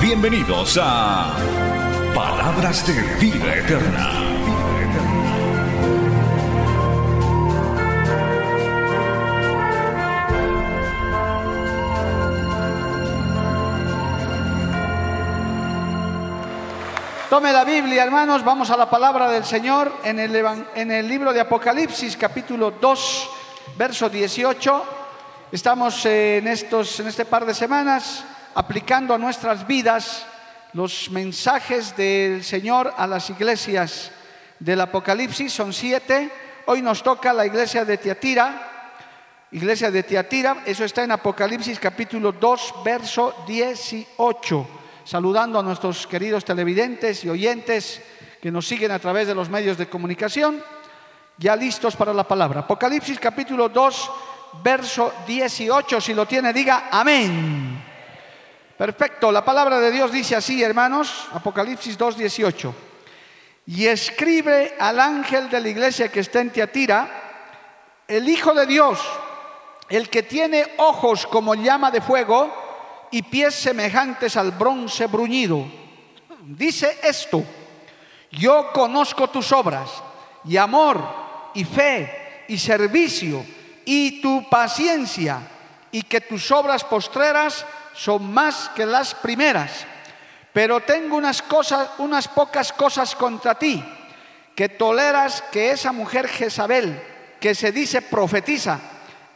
Bienvenidos a Palabras de Vida Eterna. Tome la Biblia, hermanos, vamos a la palabra del Señor en el, libro de Apocalipsis, capítulo 2, verso 18. Estamos en, estos, en este par de semanas aplicando a nuestras vidas los mensajes del Señor a las iglesias del Apocalipsis, son siete. Hoy nos toca la iglesia de Tiatira, iglesia de Tiatira, eso está en Apocalipsis capítulo 2, verso 18 saludando a nuestros queridos televidentes y oyentes que nos siguen a través de los medios de comunicación, ya listos para la palabra. Apocalipsis capítulo 2, verso 18, si lo tiene, diga amén. Perfecto, la palabra de Dios dice así, hermanos, Apocalipsis 2, 18. Y escribe al ángel de la iglesia que está en Tiatira, el Hijo de Dios, el que tiene ojos como llama de fuego, y pies semejantes al bronce bruñido. Dice esto, yo conozco tus obras y amor y fe y servicio y tu paciencia y que tus obras postreras son más que las primeras. Pero tengo unas cosas, unas pocas cosas contra ti, que toleras que esa mujer Jezabel, que se dice profetiza,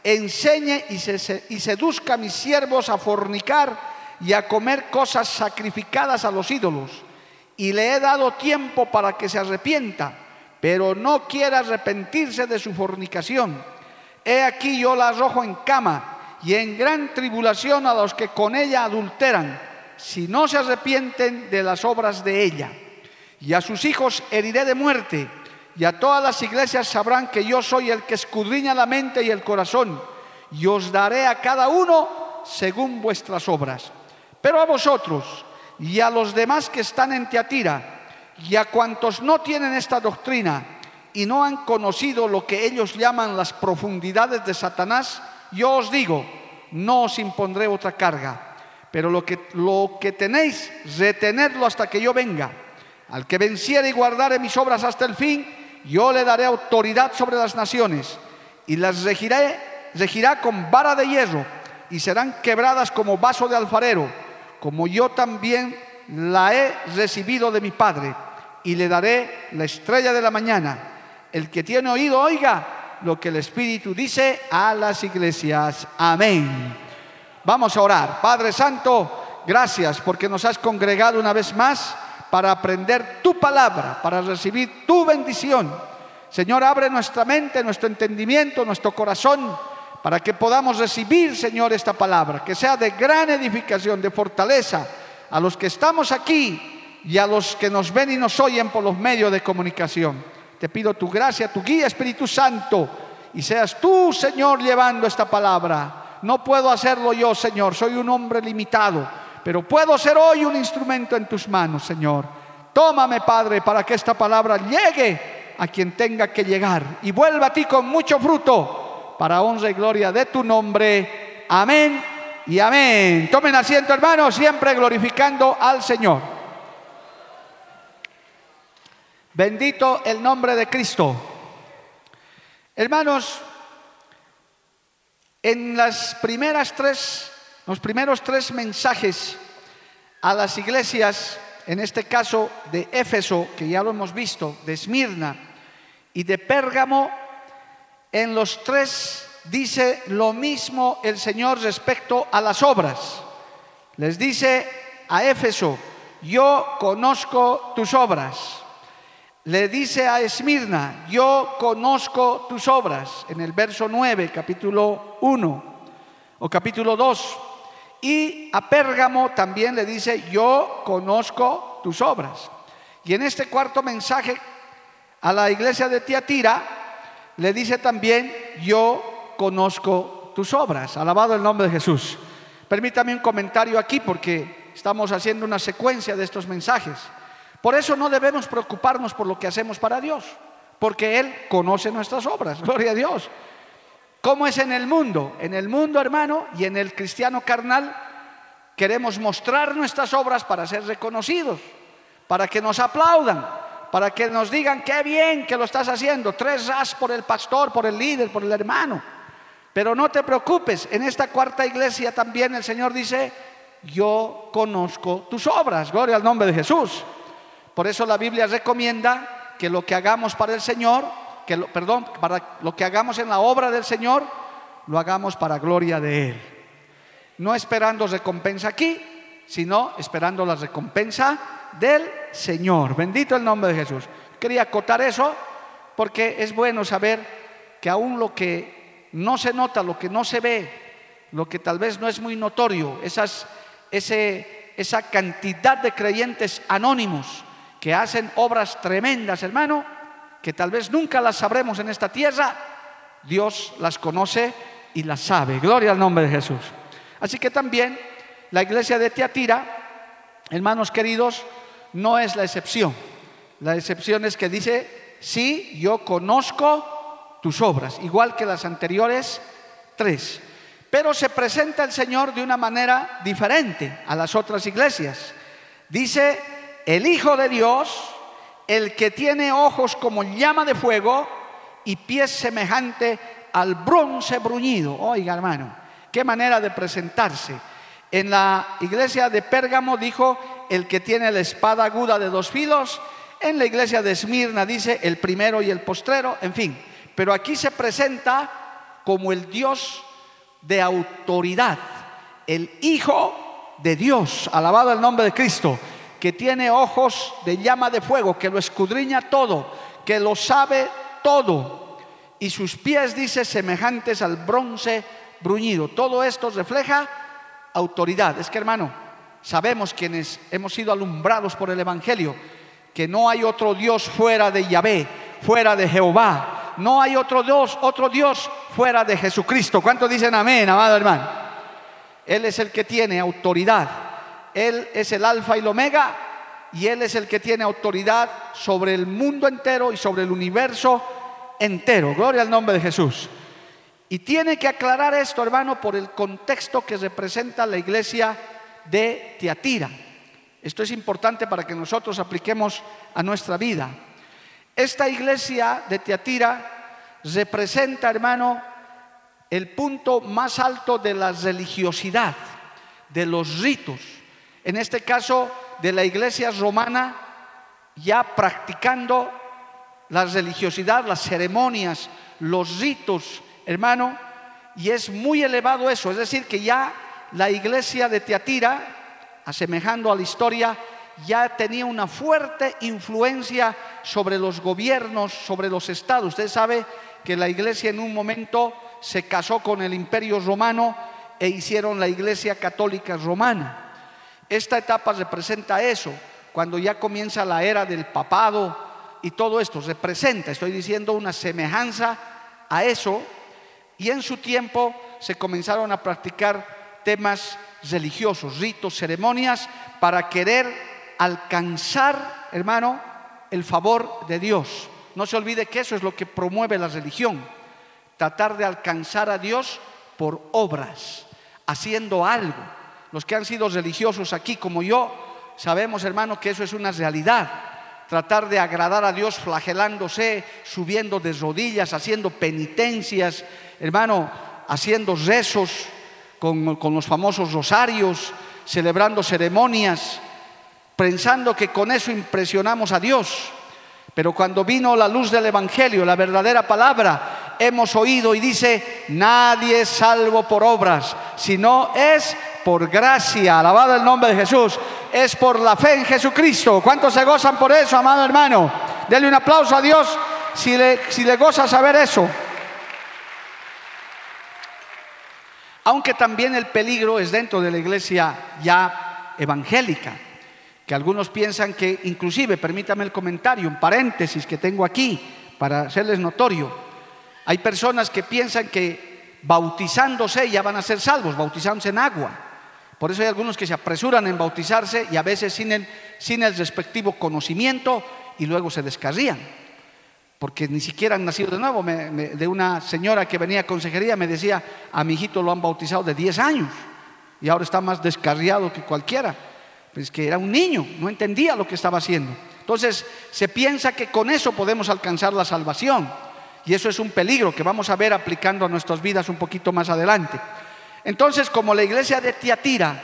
enseñe y, seduzca a mis siervos a fornicar y a comer cosas sacrificadas a los ídolos. Y le he dado tiempo para que se arrepienta, pero no quiere arrepentirse de su fornicación. He aquí yo la arrojo en cama y en gran tribulación a los que con ella adulteran, si no se arrepienten de las obras de ella. Y a sus hijos heriré de muerte y a todas las iglesias sabrán que yo soy el que escudriña la mente y el corazón, y os daré a cada uno según vuestras obras. Pero a vosotros y a los demás que están en Teatira, y a cuantos no tienen esta doctrina y no han conocido lo que ellos llaman las profundidades de Satanás, yo os digo, no os impondré otra carga, pero lo que, lo que tenéis, retenedlo hasta que yo venga. Al que venciere y guardare mis obras hasta el fin, yo le daré autoridad sobre las naciones y las regiré, regirá con vara de hierro y serán quebradas como vaso de alfarero, como yo también la he recibido de mi Padre y le daré la estrella de la mañana. El que tiene oído, oiga lo que el Espíritu dice a las iglesias. Amén. Vamos a orar. Padre Santo, gracias porque nos has congregado una vez más para aprender tu palabra, para recibir tu bendición. Señor, abre nuestra mente, nuestro entendimiento, nuestro corazón, para que podamos recibir, Señor, esta palabra, que sea de gran edificación, de fortaleza a los que estamos aquí y a los que nos ven y nos oyen por los medios de comunicación. Te pido tu gracia, tu guía, Espíritu Santo, y seas tú, Señor, llevando esta palabra. No puedo hacerlo yo, Señor, soy un hombre limitado pero puedo ser hoy un instrumento en tus manos, Señor. Tómame, Padre, para que esta palabra llegue a quien tenga que llegar y vuelva a ti con mucho fruto para honra y gloria de tu nombre. Amén y amén. Tomen asiento, hermanos, siempre glorificando al Señor. Bendito el nombre de Cristo. Hermanos, en las primeras tres los primeros tres mensajes a las iglesias, en este caso de Éfeso, que ya lo hemos visto, de Esmirna y de Pérgamo, en los tres dice lo mismo el Señor respecto a las obras. Les dice a Éfeso, yo conozco tus obras. Le dice a Esmirna, yo conozco tus obras, en el verso 9, capítulo 1 o capítulo 2 Y a Pérgamo también le dice, yo conozco tus obras. Y en este cuarto mensaje a la iglesia de Tiatira, le dice también, yo conozco tus obras. Alabado el nombre de Jesús. Permítame un comentario aquí porque estamos haciendo una secuencia de estos mensajes. Por eso no debemos preocuparnos por lo que hacemos para Dios, porque Él conoce nuestras obras. Gloria a Dios. ¿Cómo es en el mundo? En el mundo, hermano, y en el cristiano carnal, queremos mostrar nuestras obras para ser reconocidos, para que nos aplaudan, para que nos digan qué bien que lo estás haciendo. Tres as por el pastor, por el líder, por el hermano. Pero no te preocupes, en esta cuarta iglesia también el Señor dice, yo conozco tus obras. Gloria al nombre de Jesús. Por eso la Biblia recomienda que lo que hagamos para el Señor, que perdón, para lo que hagamos en la obra del Señor, lo hagamos para gloria de Él. No esperando recompensa aquí, sino esperando la recompensa del Señor. Bendito el nombre de Jesús. Quería acotar eso porque es bueno saber que aún lo que no se nota, lo que no se ve, lo que tal vez no es muy notorio, esas, esa cantidad de creyentes anónimos que hacen obras tremendas, hermano, que tal vez nunca las sabremos en esta tierra, Dios las conoce y las sabe. Gloria al nombre de Jesús. Así que también la iglesia de Tiatira, hermanos queridos, no es la excepción. La excepción es que dice, sí, yo conozco tus obras, igual que las anteriores tres. Pero se presenta el Señor de una manera diferente a las otras iglesias. Dice, el Hijo de Dios, el que tiene ojos como llama de fuego y pies semejante al bronce bruñido. Oiga, hermano, qué manera de presentarse. En la iglesia de Pérgamo dijo el que tiene la espada aguda de dos filos. En la iglesia de Esmirna dice el primero y el postrero, en fin. Pero aquí se presenta como el Dios de autoridad, el Hijo de Dios, alabado el nombre de Cristo que tiene ojos de llama de fuego, que lo escudriña todo, que lo sabe todo, y sus pies, dice, semejantes al bronce bruñido. Todo esto refleja autoridad. Es que, hermano, sabemos quienes hemos sido alumbrados por el Evangelio, que no hay otro Dios fuera de Yahvé, fuera de Jehová. No hay otro Dios, otro Dios fuera de Jesucristo. ¿Cuántos dicen amén, amado hermano? Él es el que tiene autoridad él es el alfa y el omega y Él es el que tiene autoridad sobre el mundo entero y sobre el universo entero. Gloria al nombre de Jesús. Y tiene que aclarar esto, hermano, por el contexto que representa la iglesia de Tiatira. Esto es importante para que nosotros apliquemos a nuestra vida. Esta iglesia de Tiatira representa, hermano, el punto más alto de la religiosidad, de los ritos en este caso de la iglesia romana, ya practicando la religiosidad, las ceremonias, los ritos, hermano, y es muy elevado eso, es decir, que ya la iglesia de Teatira, asemejando a la historia, ya tenía una fuerte influencia sobre los gobiernos, sobre los estados. Usted sabe que la iglesia en un momento se casó con el imperio romano e hicieron la iglesia católica romana. Esta etapa representa eso, cuando ya comienza la era del papado y todo esto, representa, estoy diciendo, una semejanza a eso, y en su tiempo se comenzaron a practicar temas religiosos, ritos, ceremonias, para querer alcanzar, hermano, el favor de Dios. No se olvide que eso es lo que promueve la religión, tratar de alcanzar a Dios por obras, haciendo algo. Los que han sido religiosos aquí como yo, sabemos, hermano, que eso es una realidad. Tratar de agradar a Dios flagelándose, subiendo de rodillas, haciendo penitencias, hermano, haciendo rezos con, con los famosos rosarios, celebrando ceremonias, pensando que con eso impresionamos a Dios. Pero cuando vino la luz del Evangelio, la verdadera palabra, hemos oído y dice, nadie es salvo por obras, sino es por gracia, alabado el nombre de Jesús, es por la fe en Jesucristo. ¿Cuántos se gozan por eso, amado hermano? Denle un aplauso a Dios si le, si le goza saber eso. Aunque también el peligro es dentro de la iglesia ya evangélica, que algunos piensan que, inclusive, permítame el comentario, un paréntesis que tengo aquí para hacerles notorio, hay personas que piensan que bautizándose ya van a ser salvos, bautizándose en agua. Por eso hay algunos que se apresuran en bautizarse y a veces sin el, sin el respectivo conocimiento y luego se descarrían porque ni siquiera han nacido de nuevo. de una señora que venía a consejería me decía, a mi hijito lo han bautizado de 10 años y ahora está más descarriado que cualquiera. Pues que era un niño, no entendía lo que estaba haciendo. Entonces se piensa que con eso podemos alcanzar la salvación y eso es un peligro que vamos a ver aplicando a nuestras vidas un poquito más adelante. Entonces, como la iglesia de Tiatira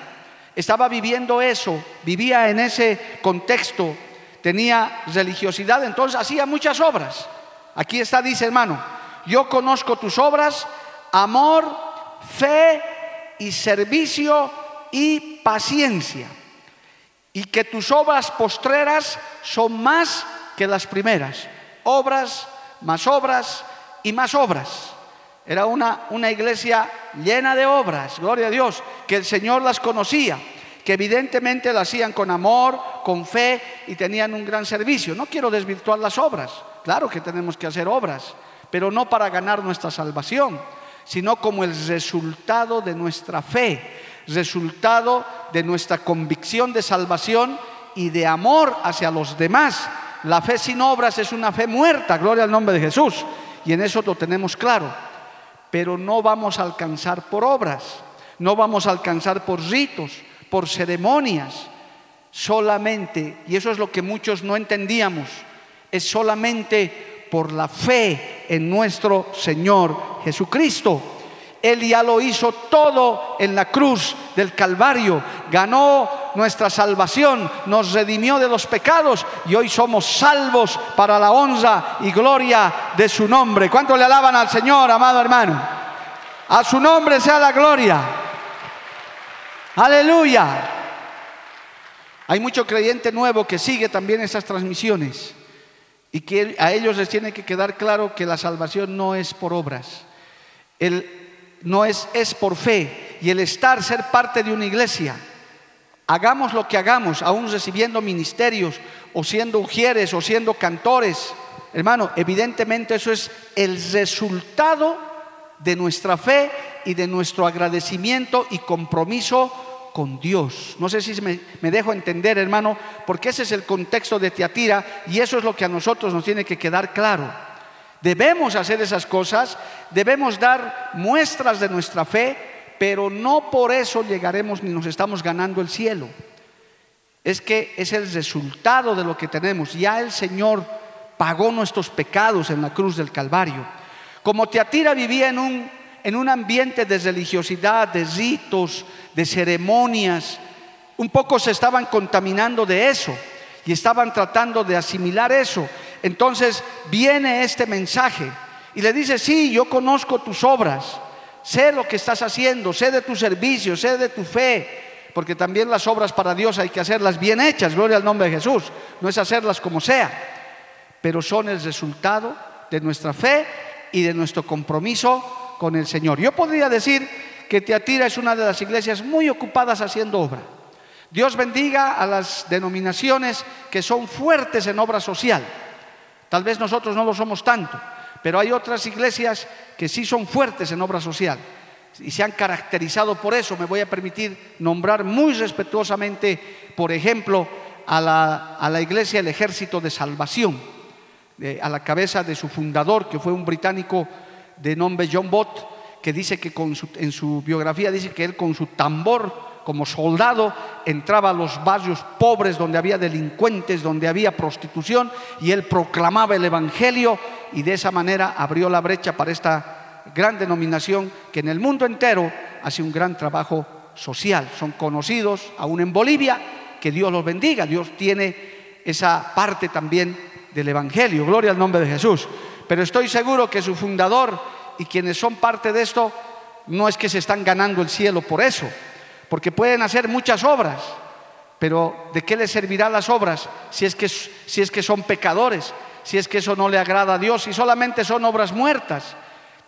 estaba viviendo eso, vivía en ese contexto tenía religiosidad, entonces hacía muchas obras. Aquí está, dice hermano, yo conozco tus obras, amor, fe y servicio y paciencia. Y que tus obras postreras son más que las primeras. Obras, más obras y más obras. Era una, una iglesia llena de obras, gloria a Dios, que el Señor las conocía que evidentemente lo hacían con amor, con fe y tenían un gran servicio. No quiero desvirtuar las obras, claro que tenemos que hacer obras, pero no para ganar nuestra salvación, sino como el resultado de nuestra fe, resultado de nuestra convicción de salvación y de amor hacia los demás. La fe sin obras es una fe muerta, gloria al nombre de Jesús, y en eso lo tenemos claro. Pero no vamos a alcanzar por obras, no vamos a alcanzar por ritos, por ceremonias, solamente, y eso es lo que muchos no entendíamos, es solamente por la fe en nuestro Señor Jesucristo. Él ya lo hizo todo en la cruz del Calvario, ganó nuestra salvación, nos redimió de los pecados y hoy somos salvos para la honra y gloria de su nombre. ¿Cuánto le alaban al Señor, amado hermano? A su nombre sea la gloria. Aleluya. Hay mucho creyente nuevo que sigue también esas transmisiones y que a ellos les tiene que quedar claro que la salvación no es por obras, el, no es, es por fe y el estar, ser parte de una iglesia. Hagamos lo que hagamos, aún recibiendo ministerios o siendo ujieres o siendo cantores. Hermano, evidentemente eso es el resultado de nuestra fe y de nuestro agradecimiento y compromiso con Dios. No sé si me, dejo entender, hermano, porque ese es el contexto de Tiatira y eso es lo que a nosotros nos tiene que quedar claro. Debemos hacer esas cosas, debemos dar muestras de nuestra fe, pero no por eso llegaremos ni nos estamos ganando el cielo. Es que es el resultado de lo que tenemos. Ya el Señor pagó nuestros pecados en la cruz del Calvario. Como Tiatira vivía en un, en un ambiente de religiosidad, de ritos, de ceremonias, un poco se estaban contaminando de eso y estaban tratando de asimilar eso. Entonces viene este mensaje y le dice, sí, yo conozco tus obras, sé lo que estás haciendo, sé de tu servicio, sé de tu fe, porque también las obras para Dios hay que hacerlas bien hechas, gloria al nombre de Jesús, no es hacerlas como sea, pero son el resultado de nuestra fe y de nuestro compromiso con el Señor. Yo podría decir que Teatira es una de las iglesias muy ocupadas haciendo obra. Dios bendiga a las denominaciones que son fuertes en obra social. Tal vez nosotros no lo somos tanto, pero hay otras iglesias que sí son fuertes en obra social y se han caracterizado por eso. Me voy a permitir nombrar muy respetuosamente, por ejemplo, a la, iglesia El Ejército de Salvación, a la cabeza de su fundador, que fue un británico de nombre John Bott, que dice que en su biografía dice que él con su tambor como soldado entraba a los barrios pobres donde había delincuentes, donde había prostitución y él proclamaba el Evangelio y de esa manera abrió la brecha para esta gran denominación que en el mundo entero hace un gran trabajo social. Son conocidos aún en Bolivia, que Dios los bendiga, Dios tiene esa parte también del Evangelio, gloria al nombre de Jesús. Pero estoy seguro que su fundador y quienes son parte de esto no es que se están ganando el cielo por eso, porque pueden hacer muchas obras, pero ¿de qué les servirá las obras si es que, si es que son pecadores, si es que eso no le agrada a Dios y solamente son obras muertas?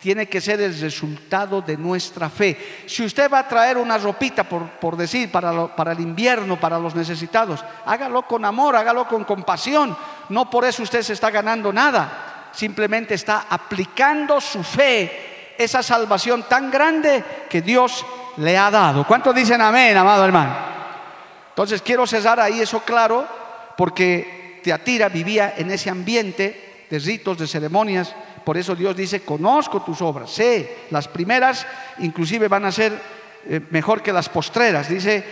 tiene que ser el resultado de nuestra fe. Si usted va a traer una ropita, por, decir, para, para el invierno, para los necesitados, hágalo con amor, hágalo con compasión. No por eso usted se está ganando nada, simplemente está aplicando su fe, esa salvación tan grande que Dios le ha dado. ¿Cuántos dicen amén, amado hermano? Entonces quiero cesar ahí eso claro, porque Teatira vivía en ese ambiente de ritos, de ceremonias, por eso Dios dice, conozco tus obras, sé, las primeras inclusive van a ser eh, mejor que las postreras, dice,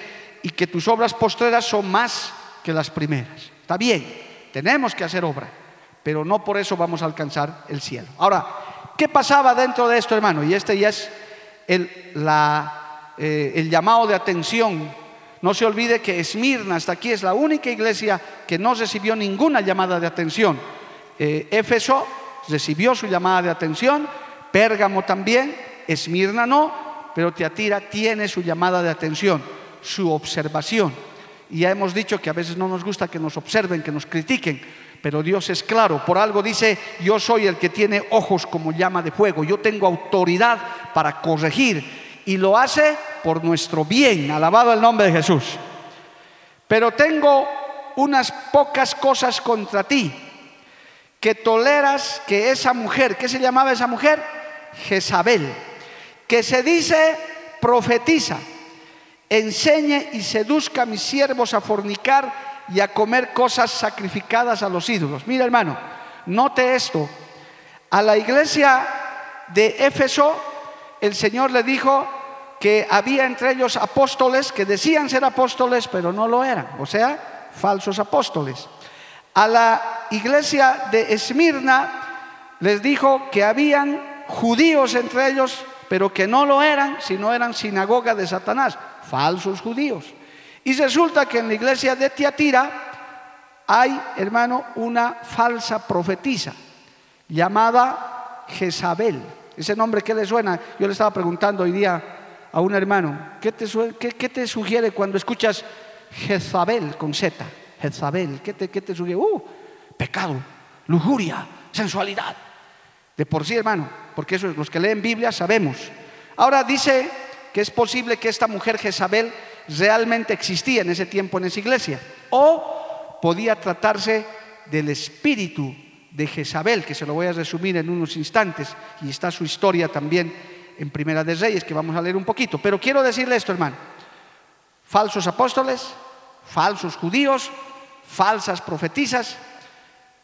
y que tus obras postreras son más que las primeras. Está bien, tenemos que hacer obra, pero no por eso vamos a alcanzar el cielo. Ahora, ¿qué pasaba dentro de esto, hermano? Y este ya es el, eh, el llamado de atención. No se olvide que Esmirna hasta aquí es la única iglesia que no recibió ninguna llamada de atención. Eh, Éfeso recibió su llamada de atención, Pérgamo también, Esmirna no, pero Teatira tiene su llamada de atención, su observación. Y ya hemos dicho que a veces no nos gusta que nos observen, que nos critiquen, pero Dios es claro, por algo dice, yo soy el que tiene ojos como llama de fuego, yo tengo autoridad para corregir y lo hace por nuestro bien, alabado el nombre de Jesús. Pero tengo unas pocas cosas contra ti, que toleras que esa mujer, ¿qué se llamaba esa mujer? Jezabel, que se dice profetiza, enseñe y seduzca a mis siervos a fornicar y a comer cosas sacrificadas a los ídolos. Mira hermano, note esto, a la iglesia de Éfeso el Señor le dijo que había entre ellos apóstoles que decían ser apóstoles pero no lo eran, o sea, falsos apóstoles. A la iglesia de Esmirna les dijo que habían judíos entre ellos, pero que no lo eran, sino eran sinagoga de Satanás, falsos judíos. Y resulta que en la iglesia de Tiatira hay, hermano, una falsa profetisa llamada Jezabel. Ese nombre, ¿qué le suena? Yo le estaba preguntando hoy día a un hermano, ¿qué te, sugiere cuando escuchas Jezabel con Z? Jezabel, ¿qué te, qué te sugiere? Uh, pecado, lujuria, sensualidad. De por sí, hermano, porque eso los que leen Biblia sabemos. Ahora dice que es posible que esta mujer Jezabel realmente existía en ese tiempo en esa iglesia. O podía tratarse del espíritu de Jezabel, que se lo voy a resumir en unos instantes, y está su historia también en Primera de Reyes, que vamos a leer un poquito. Pero quiero decirle esto, hermano. Falsos apóstoles, falsos judíos, falsas profetizas.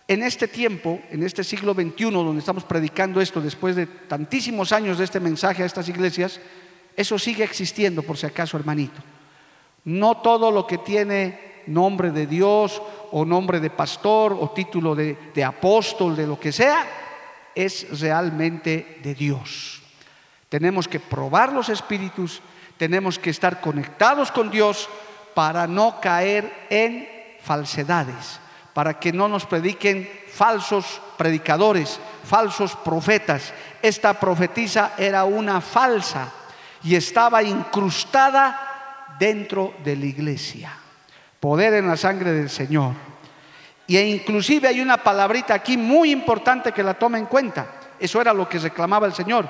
En este tiempo, en este siglo XXI, donde estamos predicando esto después de tantísimos años de este mensaje a estas iglesias, eso sigue existiendo, por si acaso, hermanito. No todo lo que tiene nombre de Dios o nombre de pastor o título de, apóstol, de lo que sea, es realmente de Dios. Tenemos que probar los espíritus, tenemos que estar conectados con Dios para no caer en falsedades, para que no nos prediquen falsos predicadores, falsos profetas. Esta profetisa era una falsa y estaba incrustada dentro de la iglesia. Poder en la sangre del Señor. Y e inclusive hay una palabrita aquí muy importante que la tome en cuenta. Eso era lo que reclamaba el Señor.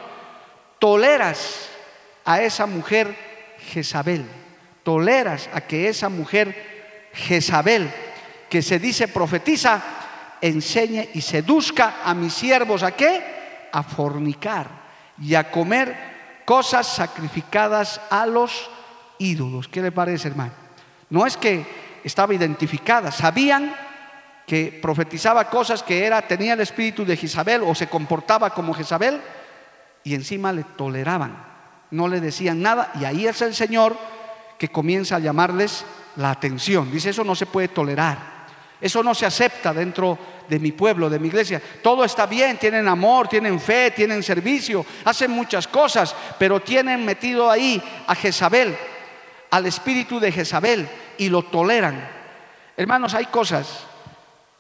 Toleras a esa mujer Jezabel toleras a que esa mujer Jezabel, que se dice profetiza, enseñe y seduzca a mis siervos a qué? A fornicar y a comer cosas sacrificadas a los ídolos. ¿Qué le parece, hermano? No es que estaba identificada, sabían que profetizaba cosas que era tenía el espíritu de Jezabel o se comportaba como Jezabel y encima le toleraban, no le decían nada y ahí es el Señor que comienza a llamarles la atención. Dice, eso no se puede tolerar. Eso no se acepta dentro de mi pueblo, de mi iglesia. Todo está bien, tienen amor, tienen fe, tienen servicio, hacen muchas cosas, pero tienen metido ahí a Jezabel, al espíritu de Jezabel, y lo toleran. Hermanos, hay cosas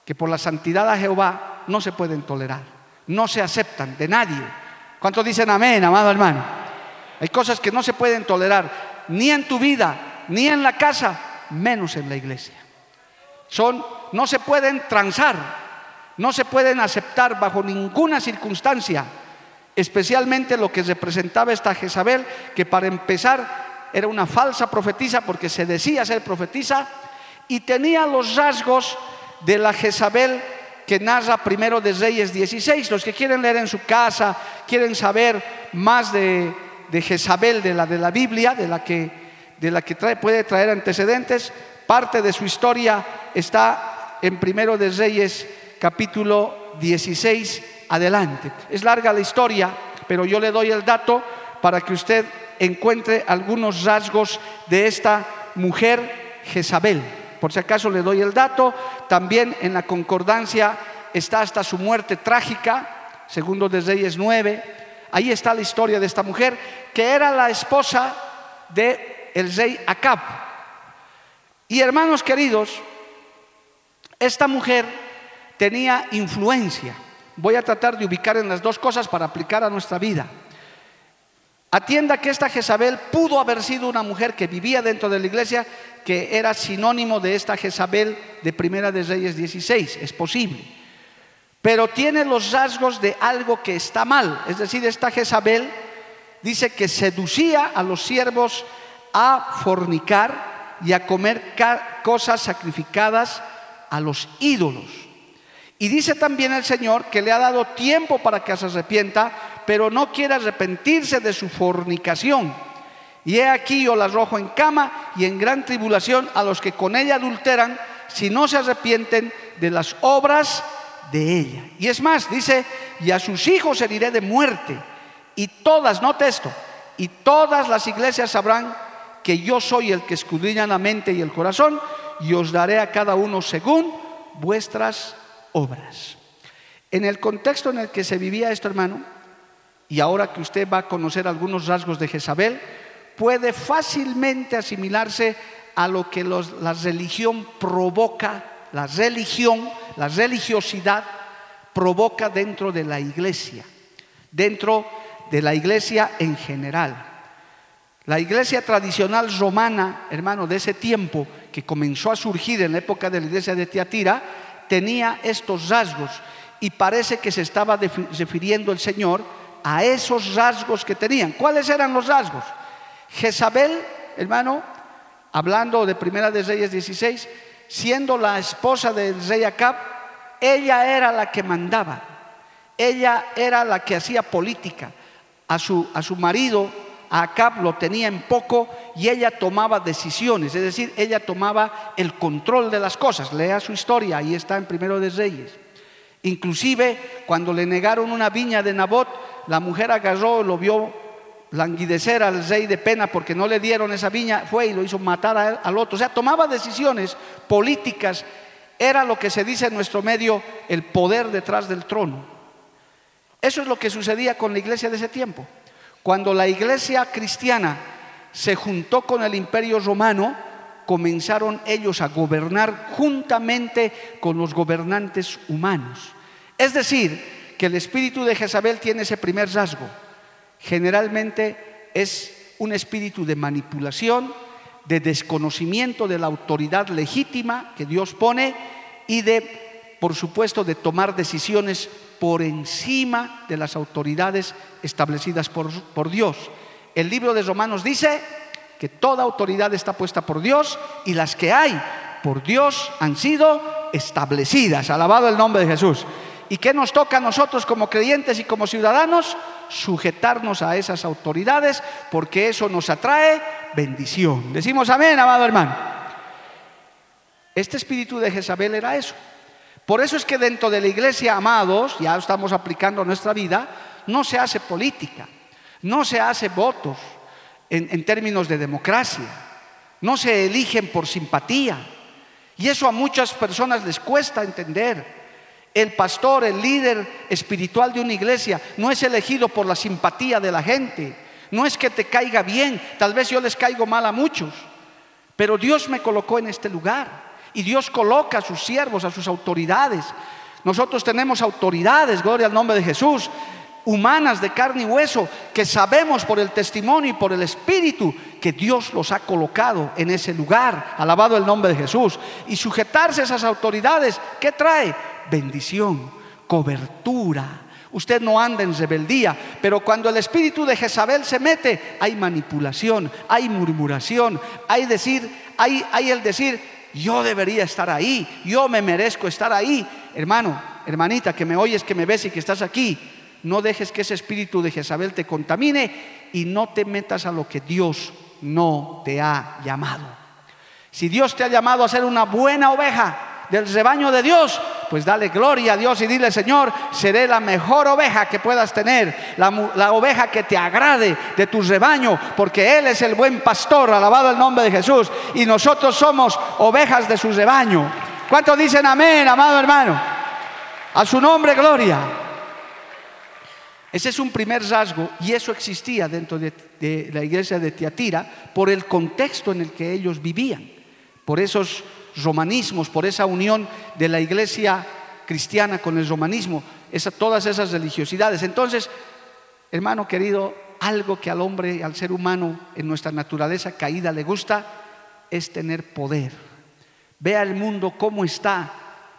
que por la santidad a Jehová no se pueden tolerar, no se aceptan de nadie. ¿Cuántos dicen amén, amado hermano? Hay cosas que no se pueden tolerar ni en tu vida, ni en la casa, menos en la iglesia. Son, no se pueden transar, no se pueden aceptar bajo ninguna circunstancia. especialmente lo que representaba esta Jezabel, que para empezar era una falsa profetisa porque se decía ser profetisa y tenía los rasgos de la Jezabel que narra primero de Reyes 16. Los que quieren leer en su casa, quieren saber más de, Jezabel, de la de la Biblia, de la que, de la que puede traer antecedentes, parte de su historia está en primero de Reyes capítulo 16 adelante. Es larga la historia, pero yo le doy el dato para que usted encuentre algunos rasgos de esta mujer Jezabel. Por si acaso le doy el dato, también en la concordancia está hasta su muerte trágica, segundo de Reyes 9. Ahí está la historia de esta mujer, que era la esposa de el rey Acab. Y hermanos queridos, esta mujer tenía influencia. Voy a tratar de ubicar en las dos cosas para aplicar a nuestra vida. Atienda que esta Jezabel pudo haber sido una mujer que vivía dentro de la iglesia, que era sinónimo de esta Jezabel de Primera de Reyes 16. Es posible. Pero tiene los rasgos de algo que está mal. Es decir, esta Jezabel dice que seducía a los siervos a fornicar y a comer cosas sacrificadas a los ídolos. Y dice también el Señor que le ha dado tiempo para que se arrepienta, pero no quiere arrepentirse de su fornicación. Y he aquí yo la arrojo en cama y en gran tribulación a los que con ella adulteran, si no se arrepienten de las obras de ella. Y es más, dice, y a sus hijos heriré de muerte. Y todas, note esto, y todas las iglesias sabrán que yo soy el que escudriña la mente y el corazón, y os daré a cada uno según vuestras obras. En el contexto en el que se vivía esto, hermano, y ahora que usted va a conocer algunos rasgos de Jezabel, puede fácilmente asimilarse a lo que la religión provoca, la religión, la religiosidad provoca dentro de la iglesia, dentro de la iglesia en general. La iglesia tradicional romana, hermano, de ese tiempo que comenzó a surgir en la época de la iglesia de Tiatira, tenía estos rasgos y parece que se estaba refiriendo el Señor a esos rasgos que tenían. ¿Cuáles eran los rasgos? Jezabel, hermano, hablando de Primera de Reyes 16, siendo la esposa del rey Acab, ella era la que mandaba, ella era la que hacía política. A su, a su marido, Acab, lo tenía en poco y ella tomaba decisiones, es decir, ella tomaba el control de las cosas. Lea su historia, ahí está en Primero de Reyes. Inclusive cuando le negaron una viña de Nabot, la mujer agarró, lo vio languidecer al rey de pena porque no le dieron esa viña, fue y lo hizo matar al otro. O sea, tomaba decisiones políticas. Era lo que se dice en nuestro medio el poder detrás del trono. Eso es lo que sucedía con la iglesia de ese tiempo. Cuando la iglesia cristiana se juntó con el imperio romano, comenzaron ellos a gobernar juntamente con los gobernantes humanos. Es decir, que el espíritu de Jezabel tiene ese primer rasgo generalmente es un espíritu de manipulación, de desconocimiento de la autoridad legítima que Dios pone y de, por supuesto, de tomar decisiones por encima de las autoridades establecidas por, por Dios. El libro de Romanos dice que toda autoridad está puesta por Dios y las que hay por Dios han sido establecidas. Alabado el nombre de Jesús. ¿Y qué nos toca a nosotros como creyentes y como ciudadanos? Sujetarnos a esas autoridades porque eso nos atrae bendición. Decimos amén, amado hermano. Este espíritu de Jezabel era eso. Por eso es que dentro de la iglesia, amados, ya estamos aplicando nuestra vida, no se hace política, no se hace votos en, términos de democracia, no se eligen por simpatía. Y eso a muchas personas les cuesta entender. El pastor, el líder espiritual de una iglesia, no es elegido por la simpatía de la gente. No es que te caiga bien, tal vez yo les caigo mal a muchos, pero Dios me colocó en este lugar y Dios coloca a sus siervos, a sus autoridades. Nosotros tenemos autoridades, gloria al nombre de Jesús, humanas de carne y hueso, que sabemos por el testimonio y por el Espíritu que Dios los ha colocado en ese lugar. Alabado el nombre de Jesús. Y sujetarse a esas autoridades, ¿qué trae? bendición, cobertura, Usted no anda en rebeldía, pero cuando el espíritu de Jezabel se mete, hay manipulación, hay murmuración, hay decir, hay, hay el decir, yo debería estar ahí, yo me merezco estar ahí. Hermano, hermanita, que me oyes, que me ves y que estás aquí, no dejes que ese espíritu de Jezabel te contamine y no te metas a lo que Dios no te ha llamado. Si Dios te ha llamado a ser una buena oveja del rebaño de Dios, pues dale gloria a Dios y dile, Señor, seré la mejor oveja que puedas tener, la, oveja que te agrade de tu rebaño, porque Él es el buen pastor, alabado el nombre de Jesús, y nosotros somos ovejas de su rebaño. ¿Cuántos dicen amén, amado hermano? A su nombre, gloria. Ese es un primer rasgo y eso existía dentro de, la iglesia de Tiatira por el contexto en el que ellos vivían, por esos romanismos, por esa unión de la iglesia cristiana con el romanismo, todas esas religiosidades. Entonces, hermano querido, algo que al hombre, al ser humano, en nuestra naturaleza caída le gusta, es tener poder. Vea el mundo cómo está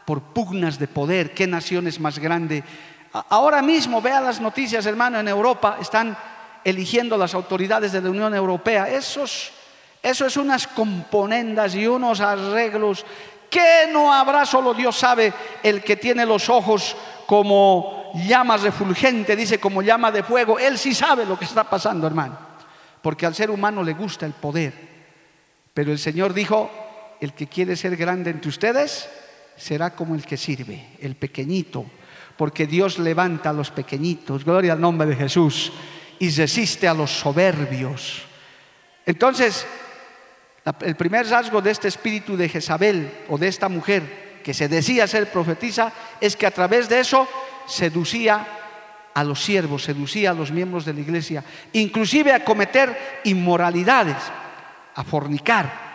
por pugnas de poder, qué nación es más grande. Ahora mismo, vea las noticias, hermano, en Europa están eligiendo las autoridades de la Unión Europea. Esos eso es unas componendas y unos arreglos que no habrá, solo Dios sabe, el que tiene los ojos como llamas refulgente, dice como llama de fuego. Él sí sabe lo que está pasando, hermano. Porque al ser humano le gusta el poder. Pero el Señor dijo, el que quiere ser grande entre ustedes será como el que sirve, el pequeñito. Porque Dios levanta a los pequeñitos, gloria al nombre de Jesús, y resiste a los soberbios. Entonces, el primer rasgo de este espíritu de Jezabel o de esta mujer que se decía ser profetisa es que a través de eso seducía a los siervos, seducía a los miembros de la iglesia, inclusive a cometer inmoralidades, a fornicar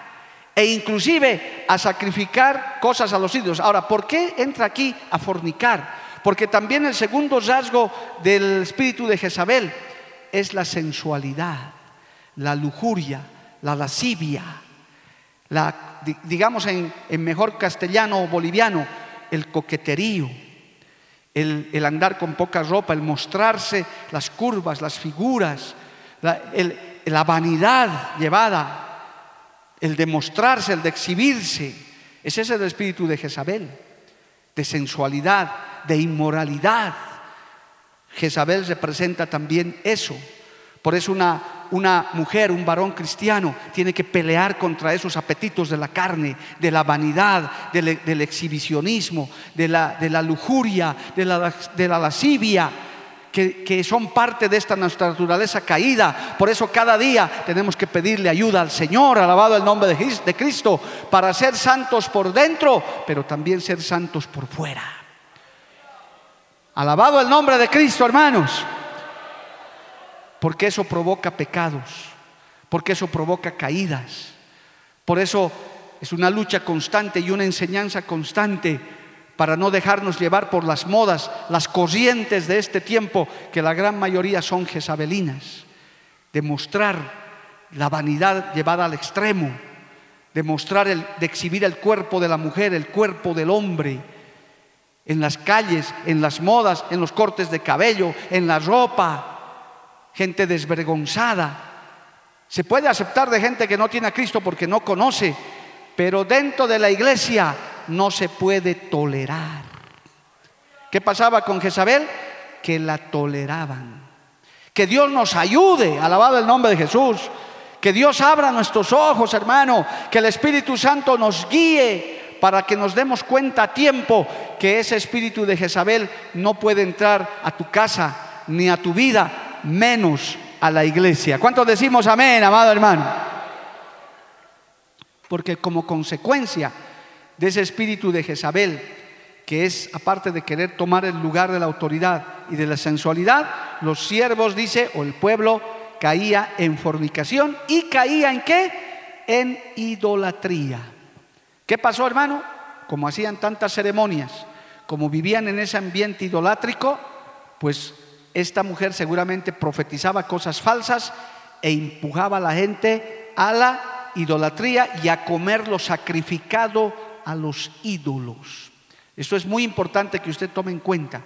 e inclusive a sacrificar cosas a los ídolos. Ahora, ¿por qué entra aquí a fornicar? Porque también el segundo rasgo del espíritu de Jezabel es la sensualidad, la lujuria, la lascivia, la, digamos en, mejor castellano o boliviano, el coqueterío, el, andar con poca ropa, el mostrarse las curvas, las figuras, la, la vanidad llevada, el demostrarse, el de exhibirse. Ese es el espíritu de Jezabel, de sensualidad, de inmoralidad. Jezabel representa también eso. Por eso una, una mujer, un varón cristiano, tiene que pelear contra esos apetitos de la carne, de la vanidad, del, exhibicionismo, de la, de la, lujuria, de la, de la lascivia. Que, son parte de esta nuestra naturaleza caída. Por eso cada día tenemos que pedirle ayuda al Señor, alabado el nombre de Cristo, para ser santos por dentro, pero también ser santos por fuera. Alabado el nombre de Cristo, hermanos porque eso provoca pecados, porque eso provoca caídas. Por eso es una lucha constante y una enseñanza constante para no dejarnos llevar por las modas, las corrientes de este tiempo, que la gran mayoría son jezabelinas. Demostrar la vanidad llevada al extremo, demostrar el, de exhibir el cuerpo de la mujer, el cuerpo del hombre, en las calles, en las modas, en los cortes de cabello, en la ropa, gente desvergonzada. Se puede aceptar de gente que no tiene a Cristo porque no conoce, pero dentro de la iglesia no se puede tolerar. ¿Qué pasaba con Jezabel? Que la toleraban. Que Dios nos ayude, alabado el nombre de Jesús. Que Dios abra nuestros ojos, hermano. Que el Espíritu Santo nos guíe para que nos demos cuenta a tiempo que ese espíritu de Jezabel no puede entrar a tu casa ni a tu vida menos a la iglesia. ¿Cuántos decimos amén, amado hermano? Porque como consecuencia de ese espíritu de Jezabel, que es, aparte de querer tomar el lugar de la autoridad y de la sensualidad, los siervos, dice, o el pueblo, caía en fornicación y caía en qué? En idolatría. ¿Qué pasó, hermano? Como hacían tantas ceremonias, como vivían en ese ambiente idolátrico, pues esta mujer seguramente profetizaba cosas falsas e empujaba a la gente a la idolatría y a comer lo sacrificado a los ídolos. Esto es muy importante que usted tome en cuenta,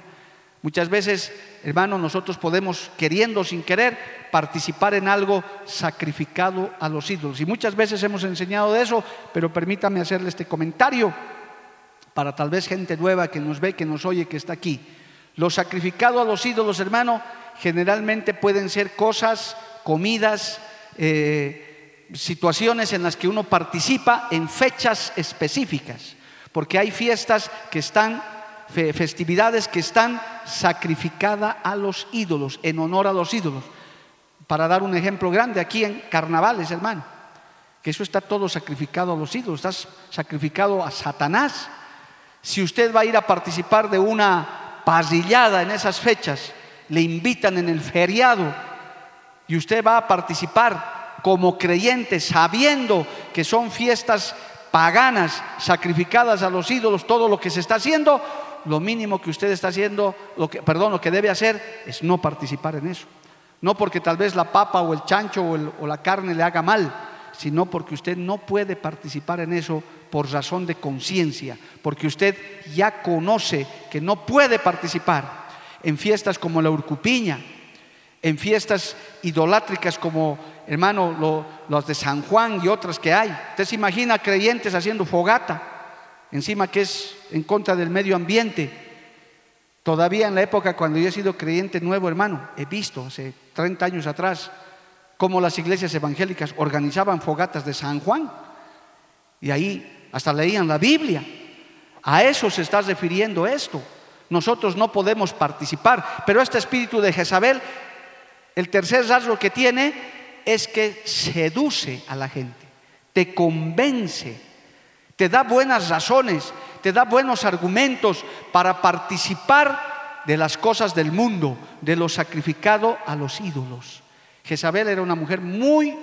Muchas veces, hermano, nosotros podemos, queriendo sin querer, participar en algo sacrificado a los ídolos. Y muchas veces hemos enseñado de eso, pero permítame hacerle este comentario para tal vez gente nueva que nos ve, que nos oye, que está aquí. Lo sacrificado a los ídolos, hermano, generalmente pueden ser cosas, comidas, eh, situaciones en las que uno participa en fechas específicas, porque hay fiestas que están festividades que están sacrificadas a los ídolos, en honor a los ídolos. Para dar un ejemplo grande, aquí en carnavales, hermano, que eso está todo sacrificado a los ídolos, está sacrificado a Satanás. Si usted va a ir a participar de una pasillada en esas fechas, le invitan en el feriado y usted va a participar como creyente sabiendo que son fiestas paganas sacrificadas a los ídolos, todo lo que se está haciendo, lo mínimo que usted está haciendo, lo que, perdón, lo que debe hacer es no participar en eso. No porque tal vez la papa o el chancho o, la carne le haga mal, sino porque usted no puede participar en eso por razón de conciencia, porque usted ya conoce que no puede participar en fiestas como la urcupiña, en fiestas idolátricas como, hermano, los de San Juan y otras que hay. Usted se imagina creyentes haciendo fogata encima que es en contra del medio ambiente. Todavía en la época cuando yo he sido creyente nuevo, hermano, he visto hace 30 años atrás cómo las iglesias evangélicas organizaban fogatas de San Juan y ahí hasta leían la Biblia. A eso se está refiriendo esto. Nosotros no podemos participar, pero este espíritu de Jezabel, el tercer rasgo que tiene es que seduce a la gente, te convence te da buenas razones, te da buenos argumentos para participar de las cosas del mundo, de lo sacrificado a los ídolos. Jezabel era una mujer muy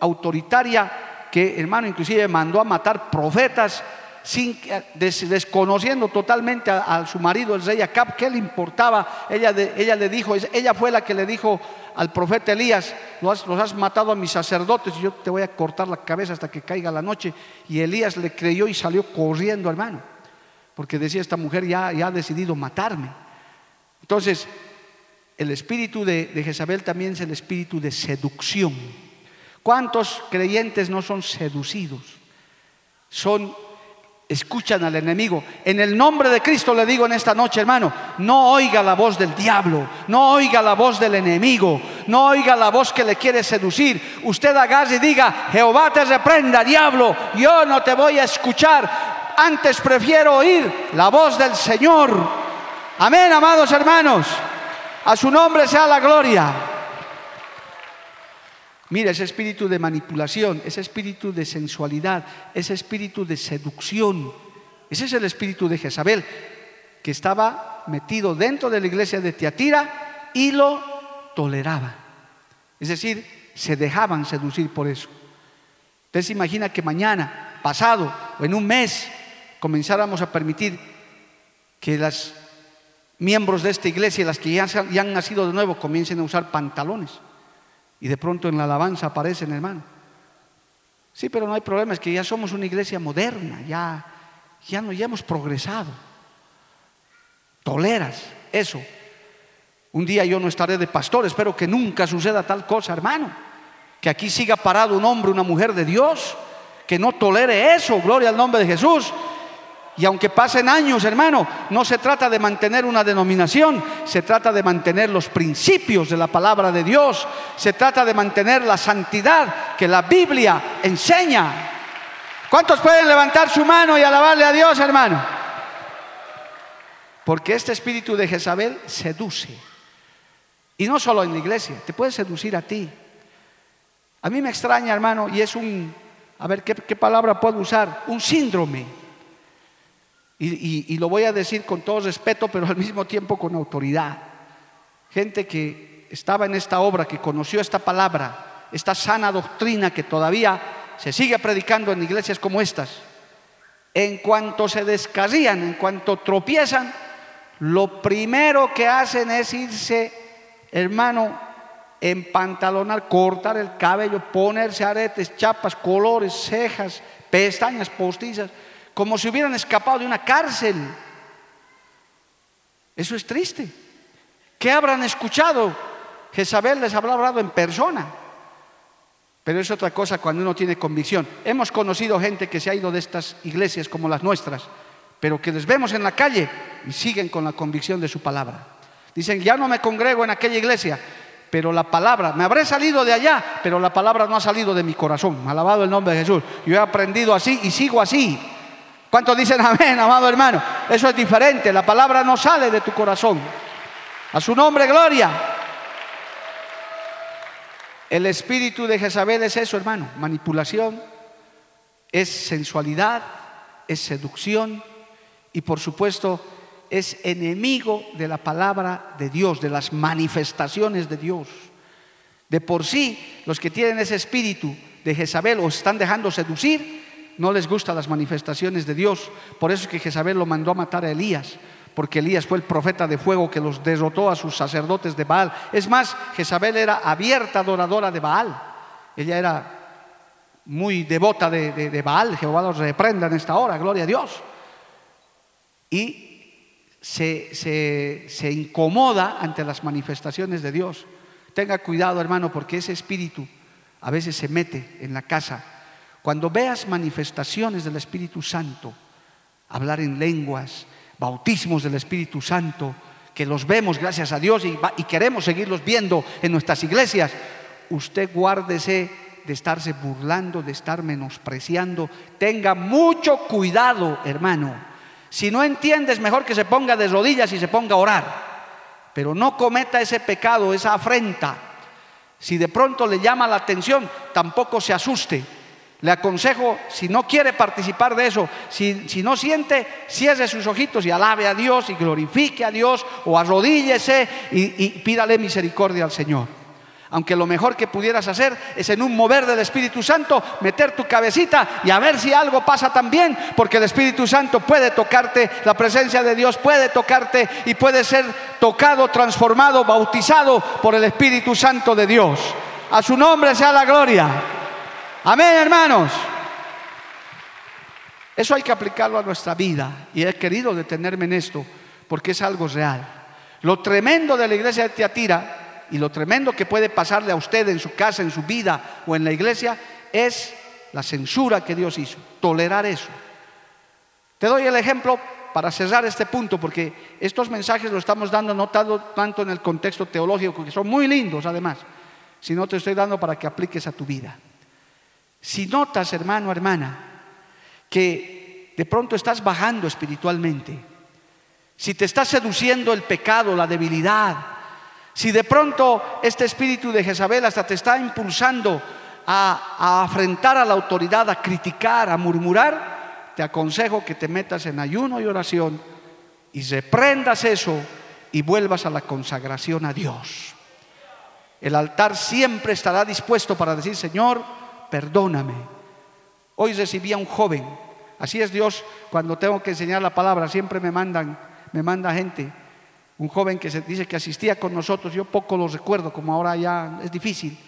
autoritaria que, hermano, inclusive mandó a matar profetas sin, desconociendo totalmente a, su marido, el rey Acab, ¿qué le importaba? Ella, ella le dijo, ella fue la que le dijo al profeta Elías, los has, matado a mis sacerdotes y yo te voy a cortar la cabeza hasta que caiga la noche. Y Elías le creyó y salió corriendo, hermano, porque decía, esta mujer ya, ha decidido matarme. Entonces, el espíritu de, de Jezabel también es el espíritu de seducción. ¿Cuántos creyentes no son seducidos? Son escuchan al enemigo. En el nombre de Cristo le digo en esta noche, hermano, no oiga la voz del diablo, no oiga la voz del enemigo, no oiga la voz que le quiere seducir. Usted agarre y diga, Jehová te reprenda, diablo, yo no te voy a escuchar. Antes prefiero oír la voz del Señor. Amén, amados hermanos. A su nombre sea la gloria. Mira, ese espíritu de manipulación, ese espíritu de sensualidad, ese espíritu de seducción, ese es el espíritu de Jezabel, que estaba metido dentro de la iglesia de Tiatira y lo toleraba. Es decir, se dejaban seducir por eso. Usted se imagina que mañana, pasado o en un mes, comenzáramos a permitir que los miembros de esta iglesia, las que ya han nacido de nuevo, comiencen a usar pantalones. Y de pronto en la alabanza aparecen, hermano. Sí, pero no hay problema, es que ya somos una iglesia moderna, ya, ya, no, ya hemos progresado. Toleras eso. Un día yo no estaré de pastor, espero que nunca suceda tal cosa, hermano. Que aquí siga parado un hombre, una mujer de Dios, que no tolere eso, gloria al nombre de Jesús, y aunque pasen años, hermano, no se trata de mantener una denominación, se trata de mantener los principios de la palabra de Dios, se trata de mantener la santidad que la Biblia enseña. ¿Cuántos pueden levantar su mano y alabarle a Dios, hermano? Porque este espíritu de Jezabel seduce. Y no solo en la iglesia, te puede seducir a ti. A mí me extraña, hermano, y es un, a ver, ¿qué, qué palabra puedo usar? Un síndrome y, lo voy a decir con todo respeto, pero al mismo tiempo con autoridad. Gente que estaba en esta obra, que conoció esta palabra, esta sana doctrina que todavía se sigue predicando en iglesias como estas. En cuanto se descarrían, en cuanto tropiezan, lo primero que hacen es irse, hermano, empantalonar, cortar el cabello, ponerse aretes, chapas, colores, cejas, pestañas postizas como si hubieran escapado de una cárcel. Eso es triste. ¿Qué habrán escuchado? Jezabel les habrá hablado en persona. Pero es otra cosa cuando uno tiene convicción. Hemos conocido gente que se ha ido de estas iglesias como las nuestras, pero que les vemos en la calle y siguen con la convicción de su palabra. Dicen, ya no me congrego en aquella iglesia, pero la palabra, me habré salido de allá, pero la palabra no ha salido de mi corazón. Alabado el nombre de Jesús. Yo he aprendido así y sigo así. ¿Cuántos dicen amén, amado hermano? Eso es diferente. La palabra no sale de tu corazón. A su nombre, gloria. El espíritu de Jezabel es eso, hermano. Manipulación, es sensualidad, es seducción y por supuesto es enemigo de la palabra de Dios, de las manifestaciones de Dios. De por sí, los que tienen ese espíritu de Jezabel o están dejando seducir, no les gustan las manifestaciones de Dios. Por eso es que Jezabel lo mandó a matar a Elías, porque Elías fue el profeta de fuego que los derrotó a sus sacerdotes de Baal. Es más, Jezabel era abierta adoradora de Baal. Ella era muy devota de, Baal. Jehová los reprenda en esta hora, gloria a Dios. Y se, incomoda ante las manifestaciones de Dios. Tenga cuidado, hermano, porque ese espíritu a veces se mete en la casa. Cuando veas manifestaciones del Espíritu Santo, hablar en lenguas, bautismos del Espíritu Santo, que los vemos, gracias a Dios, y, queremos seguirlos viendo en nuestras iglesias, usted guárdese de estarse burlando, de estar menospreciando. Tenga mucho cuidado, hermano si no entiendes, mejor que se ponga de rodillas y se ponga a orar. Pero no cometa ese pecado, esa afrenta. Si de pronto le llama la atención, tampoco se asuste. Le aconsejo, si no quiere participar de eso, si, no siente, cierre sus ojitos y alabe a Dios y glorifique a Dios o arrodíllese y, y pídale misericordia al Señor. Aunque lo mejor que pudieras hacer es en un mover del Espíritu Santo, meter tu cabecita y a ver si algo pasa también, porque el Espíritu Santo puede tocarte, la presencia de Dios puede tocarte y puede ser tocado, transformado, bautizado por el Espíritu Santo de Dios. A su nombre sea la gloria. Amén, hermanos. Eso hay que aplicarlo a nuestra vida y he querido detenerme en esto porque es algo real. Lo tremendo de la iglesia de Tiatira y lo tremendo que puede pasarle a usted en su casa, en su vida o en la iglesia es la censura que Dios hizo, tolerar eso. Te doy el ejemplo para cerrar este punto, porque estos mensajes los estamos dando no tanto en el contexto teológico, que son muy lindos además, sino te estoy dando para que apliques a tu vida. Si notas, hermano, hermana, que de pronto estás bajando espiritualmente, si te está seduciendo el pecado, la debilidad, si de pronto este espíritu de Jezabel hasta te está impulsando a, afrentar a la autoridad, a criticar, a murmurar, te aconsejo que te metas en ayuno y oración y reprendas eso y vuelvas a la consagración a Dios. El altar siempre estará dispuesto para decir, Señor, perdóname. Hoy recibí a un joven, así es Dios, cuando tengo que enseñar la palabra, siempre me mandan, me manda gente un joven que se dice que asistía con nosotros, yo poco lo recuerdo, como ahora ya es difícil,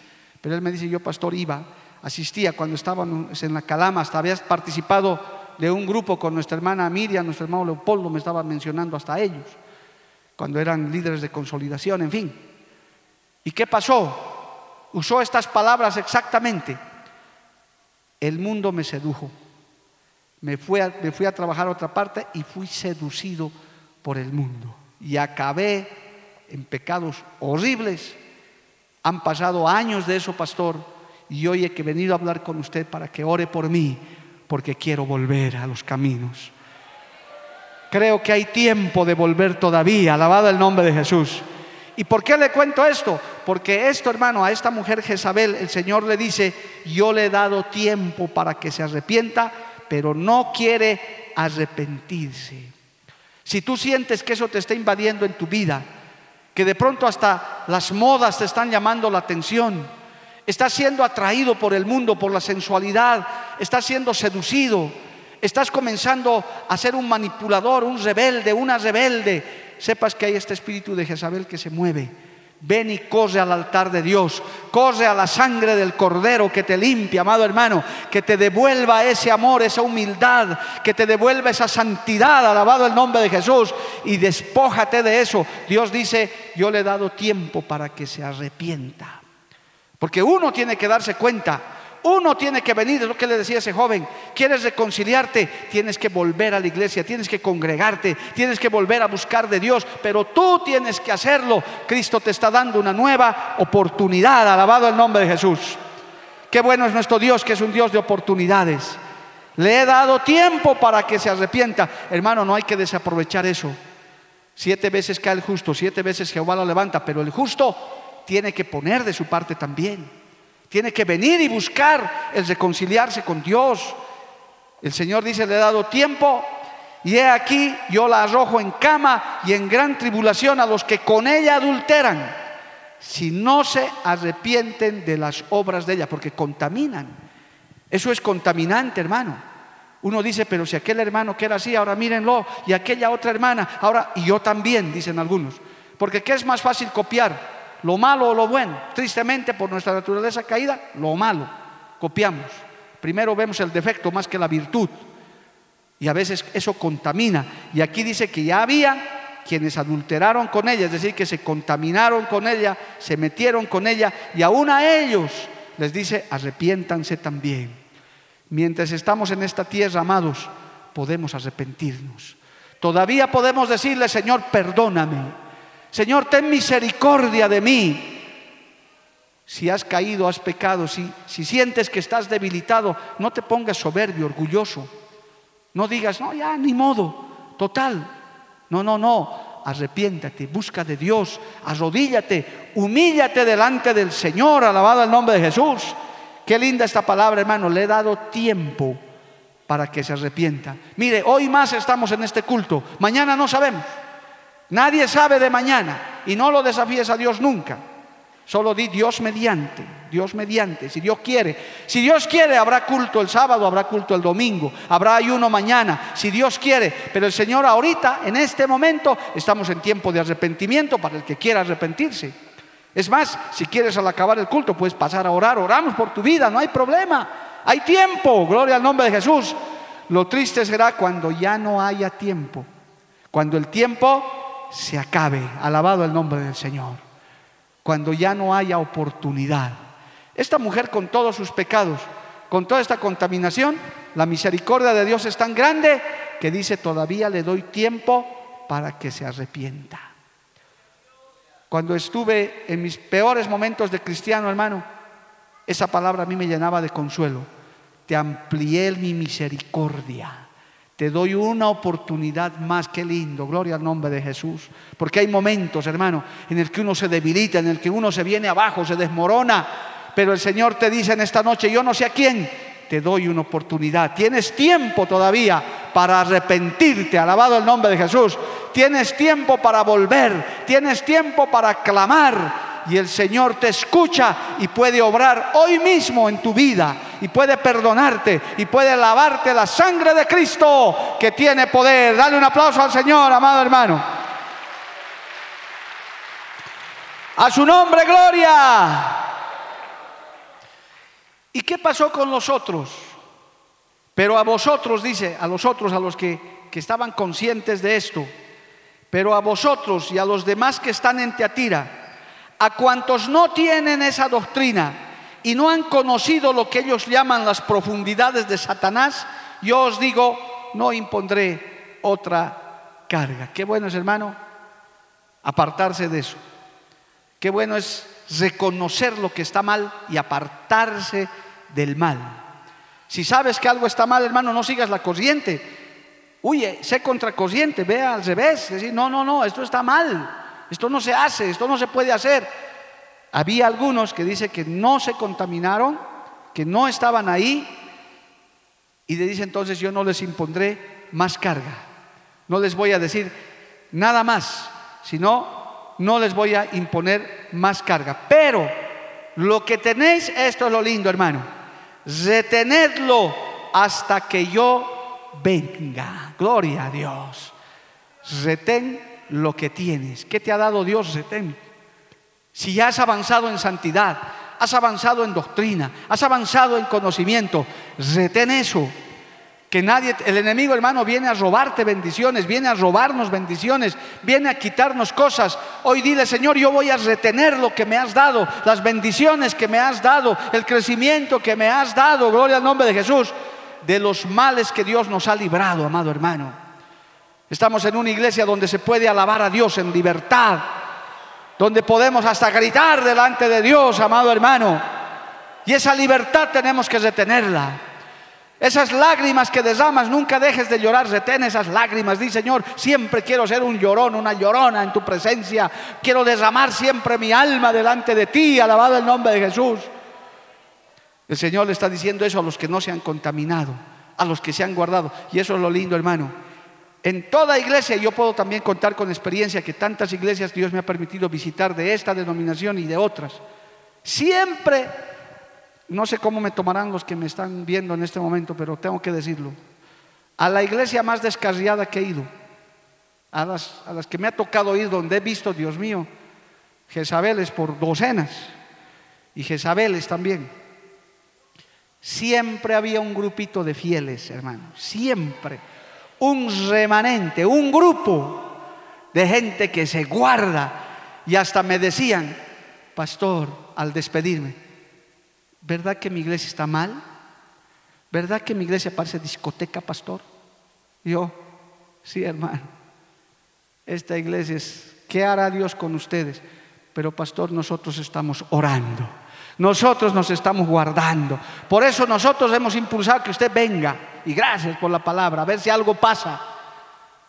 pero él me dice, yo pastor iba, asistía cuando estábamos en la Calama, hasta habías participado de un grupo con nuestra hermana Miriam, nuestro hermano Leopoldo, me estaba mencionando hasta ellos, cuando eran líderes de consolidación, en fin. ¿Y qué pasó? Usó estas palabras exactamente. El mundo me sedujo. Me fui a, me fui a trabajar a otra parte y fui seducido por el mundo y acabé en pecados horribles. Han pasado años de eso, pastor, y hoy he venido a hablar con usted para que ore por mí, porque quiero volver a los caminos. Creo que hay tiempo de volver todavía, alabado el nombre de Jesús. ¿Y por qué le cuento esto? Porque esto, hermano, a esta mujer Jezabel, el Señor le dice, yo le he dado tiempo para que se arrepienta, pero no quiere arrepentirse. Si tú sientes que eso te está invadiendo en tu vida, que de pronto hasta las modas te están llamando la atención, estás siendo atraído por el mundo, por la sensualidad, estás siendo seducido, estás comenzando a ser un manipulador, un rebelde, una rebelde, sepas que hay este espíritu de Jezabel que se mueve. Ven y corre al altar de Dios, corre a la sangre del Cordero que te limpia, amado hermano, que te devuelva ese amor, esa humildad, que te devuelva esa santidad, alabado el nombre de Jesús, y despójate de eso. Dios dice, yo le he dado tiempo para que se arrepienta. Porque uno tiene que darse cuenta uno tiene que venir, es lo que le decía ese joven. ¿Quieres reconciliarte? Tienes que volver a la iglesia, tienes que congregarte, tienes que volver a buscar de Dios, pero tú tienes que hacerlo. Cristo te está dando una nueva oportunidad. Alabado el nombre de Jesús. Qué bueno es nuestro Dios, que es un Dios de oportunidades. Le he dado tiempo para que se arrepienta. Hermano, no hay que desaprovechar eso. Siete veces cae el justo, siete veces Jehová lo levanta, pero el justo tiene que poner de su parte también. Tiene que venir y buscar el reconciliarse con Dios. El Señor dice, le he dado tiempo y he aquí, yo la arrojo en cama y en gran tribulación a los que con ella adulteran, si no se arrepienten de las obras de ella, porque contaminan. Eso es contaminante, hermano. Uno dice, pero si aquel hermano que era así, ahora mírenlo, y aquella otra hermana, ahora, y yo también, dicen algunos. Porque ¿qué es más fácil copiar? Lo malo o lo bueno. Tristemente, por nuestra naturaleza caída, lo malo. Copiamos. Primero vemos el defecto más que la virtud. Y a veces eso contamina. Y aquí dice que ya había quienes adulteraron con ella, es decir, que se contaminaron con ella, se metieron con ella, y aún a ellos les dice, arrepiéntanse también. Mientras estamos en esta tierra, amados, podemos arrepentirnos. Todavía podemos decirle, Señor, perdóname. Señor, ten misericordia de mí. Si has caído, has pecado, si, si sientes que estás debilitado, no te pongas soberbio, orgulloso. No digas, no, ya, ni modo, total. No, no, no, arrepiéntate, busca de Dios, arrodíllate, humíllate delante del Señor, alabado el nombre de Jesús. Qué linda esta palabra, hermano, le he dado tiempo para que se arrepienta. Mire, hoy más estamos en este culto, mañana no sabemos. Nadie sabe de mañana y no lo desafíes a Dios nunca. Solo di Dios mediante, Dios mediante, si Dios quiere. Si Dios quiere, habrá culto el sábado, habrá culto el domingo, habrá ayuno mañana, si Dios quiere. Pero el Señor ahorita, en este momento, estamos en tiempo de arrepentimiento para el que quiera arrepentirse. Es más, si quieres al acabar el culto, puedes pasar a orar, oramos por tu vida, no hay problema. Hay tiempo, gloria al nombre de Jesús. Lo triste será cuando ya no haya tiempo. Cuando el tiempo se acabe. Alabado el nombre del Señor. Cuando ya no haya oportunidad. Esta mujer con todos sus pecados, con toda esta contaminación, la misericordia de Dios es tan grande que dice, todavía le doy tiempo para que se arrepienta. Cuando estuve en mis peores momentos de cristiano, hermano, esa palabra a mí me llenaba de consuelo. Te amplié mi misericordia. Te doy una oportunidad más, qué lindo, gloria al nombre de Jesús. Porque hay momentos, hermano, en el que uno se debilita, en el que uno se viene abajo, se desmorona. Pero el Señor te dice en esta noche, yo no sé a quién, te doy una oportunidad. Tienes tiempo todavía para arrepentirte, alabado el nombre de Jesús. Tienes tiempo para volver, tienes tiempo para clamar y el Señor te escucha y puede obrar hoy mismo en tu vida y puede perdonarte y puede lavarte la sangre de Cristo que tiene poder. Dale un aplauso al Señor, amado hermano. A su nombre, gloria. ¿Y qué pasó con los otros? Pero a vosotros, dice, a los otros, a los que, que estaban conscientes de esto, pero a vosotros y a los demás que están en Teatira, a cuantos no tienen esa doctrina y no han conocido lo que ellos llaman las profundidades de Satanás, yo os digo, no impondré otra carga. Qué bueno es, hermano, apartarse de eso. Qué bueno es reconocer lo que está mal y apartarse del mal. Si sabes que algo está mal, hermano, no sigas la corriente. Huye, sé contracorriente, vea al revés. Decir, no, no, no, esto está mal. Esto no se hace, esto no se puede hacer. Había algunos que dice que no se contaminaron, que no estaban ahí, y le dice entonces yo no les impondré más carga. No les voy a decir nada más, sino no les voy a imponer más carga. Pero lo que tenéis, esto es lo lindo, hermano, retenedlo hasta que yo venga. Gloria a Dios. Retén lo que tienes. ¿Qué te ha dado Dios? Retén. Si ya has avanzado en santidad, has avanzado en doctrina, has avanzado en conocimiento, retén eso. Que nadie, el enemigo hermano viene a robarte bendiciones, viene a robarnos bendiciones, viene a quitarnos cosas. Hoy dile, Señor, yo voy a retener lo que me has dado, las bendiciones que me has dado, el crecimiento que me has dado, gloria al nombre de Jesús, de los males que Dios nos ha librado, amado hermano. Estamos en una iglesia donde se puede alabar a Dios en libertad, donde podemos hasta gritar delante de Dios, amado hermano. Y esa libertad tenemos que retenerla. Esas lágrimas que derramas, nunca dejes de llorar, retén esas lágrimas. Di, Señor, siempre quiero ser un llorón, una llorona en tu presencia. Quiero derramar siempre mi alma delante de ti, alabado el nombre de Jesús. El Señor le está diciendo eso a los que no se han contaminado, a los que se han guardado. Y eso es lo lindo, hermano. En toda iglesia, yo puedo también contar con experiencia que tantas iglesias Dios me ha permitido visitar de esta denominación y de otras. Siempre no sé cómo me tomarán los que me están viendo en este momento, pero tengo que decirlo. A la iglesia más descarriada que he ido, a las, a las que me ha tocado ir donde he visto, Dios mío, Jezabeles por docenas y Jezabeles también. Siempre había un grupito de fieles, hermano, siempre. Un remanente, un grupo de gente que se guarda. Y hasta me decían, pastor, al despedirme, ¿Verdad que mi iglesia está mal? ¿Verdad que mi iglesia parece discoteca, pastor? Yo, sí, hermano. Esta iglesia es, ¿qué hará Dios con ustedes? Pero, pastor, nosotros estamos orando. Nosotros nos estamos guardando. Por eso nosotros hemos impulsado que usted venga. Y gracias por la palabra, a ver si algo pasa.